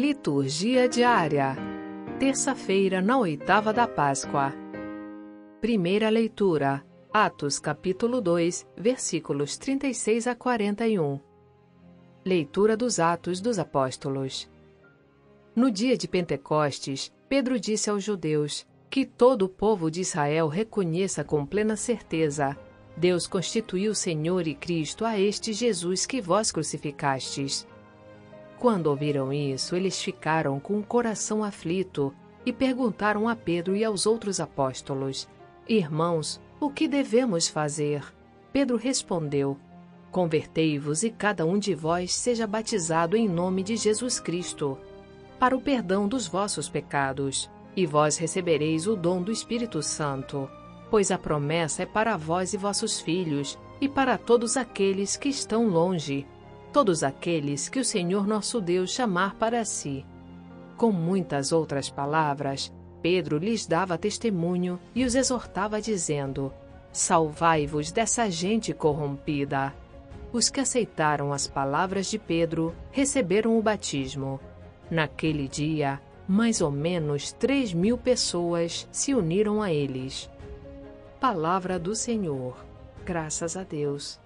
Liturgia diária. Terça-feira, na oitava da Páscoa. Primeira leitura. Atos capítulo 2, versículos 36 a 41. Leitura dos Atos dos Apóstolos. No dia de Pentecostes, Pedro disse aos judeus que todo o povo de Israel reconheça com plena certeza: Deus constituiu Senhor e Cristo a este Jesus que vós crucificastes. Quando ouviram isso, eles ficaram com o coração aflito e perguntaram a Pedro e aos outros apóstolos: Irmãos, o que devemos fazer? Pedro respondeu: Convertei-vos e cada um de vós seja batizado em nome de Jesus Cristo, para o perdão dos vossos pecados, e vós recebereis o dom do Espírito Santo, pois a promessa é para vós e vossos filhos, e para todos aqueles que estão longe todos aqueles que o Senhor nosso Deus chamar para si. Com muitas outras palavras, Pedro lhes dava testemunho e os exortava, dizendo: Salvai-vos dessa gente corrompida. Os que aceitaram as palavras de Pedro receberam o batismo. Naquele dia, mais ou menos três mil pessoas se uniram a eles. Palavra do Senhor. Graças a Deus.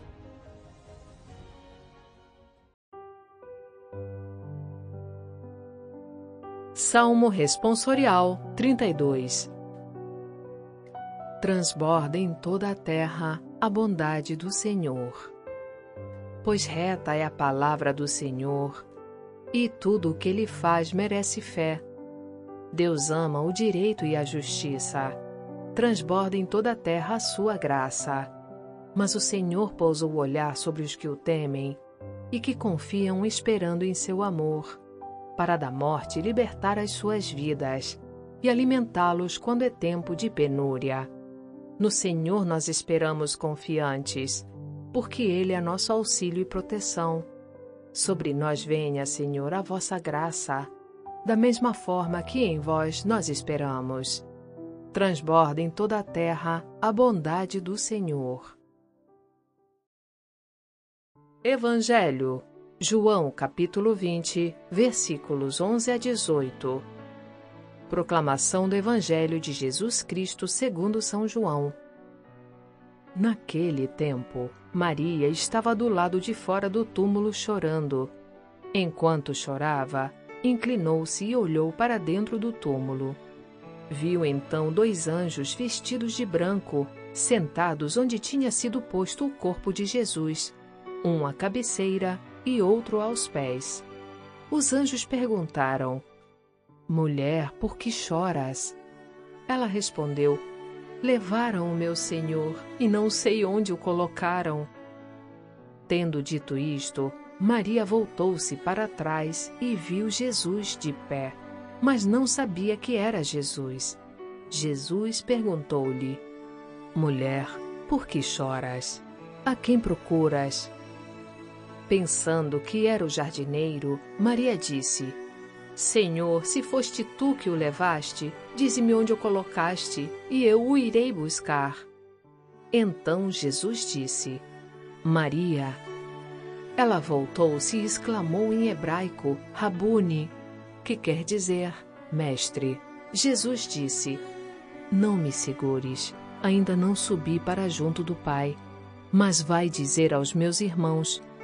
Salmo Responsorial 32 Transborda em toda a terra a bondade do Senhor. Pois reta é a palavra do Senhor, e tudo o que ele faz merece fé. Deus ama o direito e a justiça. Transborda em toda a terra a sua graça. Mas o Senhor pousou o olhar sobre os que o temem e que confiam esperando em seu amor para da morte libertar as suas vidas e alimentá-los quando é tempo de penúria. No Senhor nós esperamos confiantes, porque Ele é nosso auxílio e proteção. Sobre nós venha, Senhor, a vossa graça, da mesma forma que em vós nós esperamos. Transborda em toda a terra a bondade do Senhor. Evangelho João capítulo 20, versículos 11 a 18. Proclamação do Evangelho de Jesus Cristo segundo São João. Naquele tempo, Maria estava do lado de fora do túmulo chorando. Enquanto chorava, inclinou-se e olhou para dentro do túmulo. Viu então dois anjos vestidos de branco, sentados onde tinha sido posto o corpo de Jesus, um à cabeceira e outro aos pés. Os anjos perguntaram: Mulher, por que choras? Ela respondeu: Levaram o meu senhor e não sei onde o colocaram. Tendo dito isto, Maria voltou-se para trás e viu Jesus de pé, mas não sabia que era Jesus. Jesus perguntou-lhe: Mulher, por que choras? A quem procuras? Pensando que era o jardineiro, Maria disse: Senhor, se foste tu que o levaste, dize-me onde o colocaste, e eu o irei buscar. Então Jesus disse: Maria. Ela voltou-se e exclamou em hebraico: Rabuni, que quer dizer mestre. Jesus disse: Não me segures, ainda não subi para junto do Pai, mas vai dizer aos meus irmãos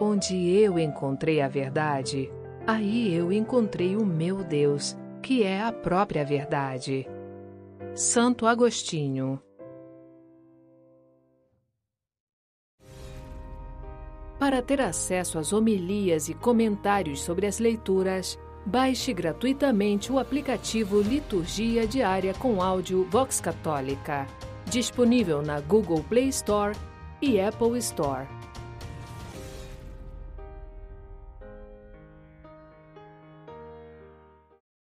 Onde eu encontrei a verdade, aí eu encontrei o meu Deus, que é a própria verdade. Santo Agostinho Para ter acesso às homilias e comentários sobre as leituras, baixe gratuitamente o aplicativo Liturgia Diária com áudio Vox Católica, disponível na Google Play Store e Apple Store.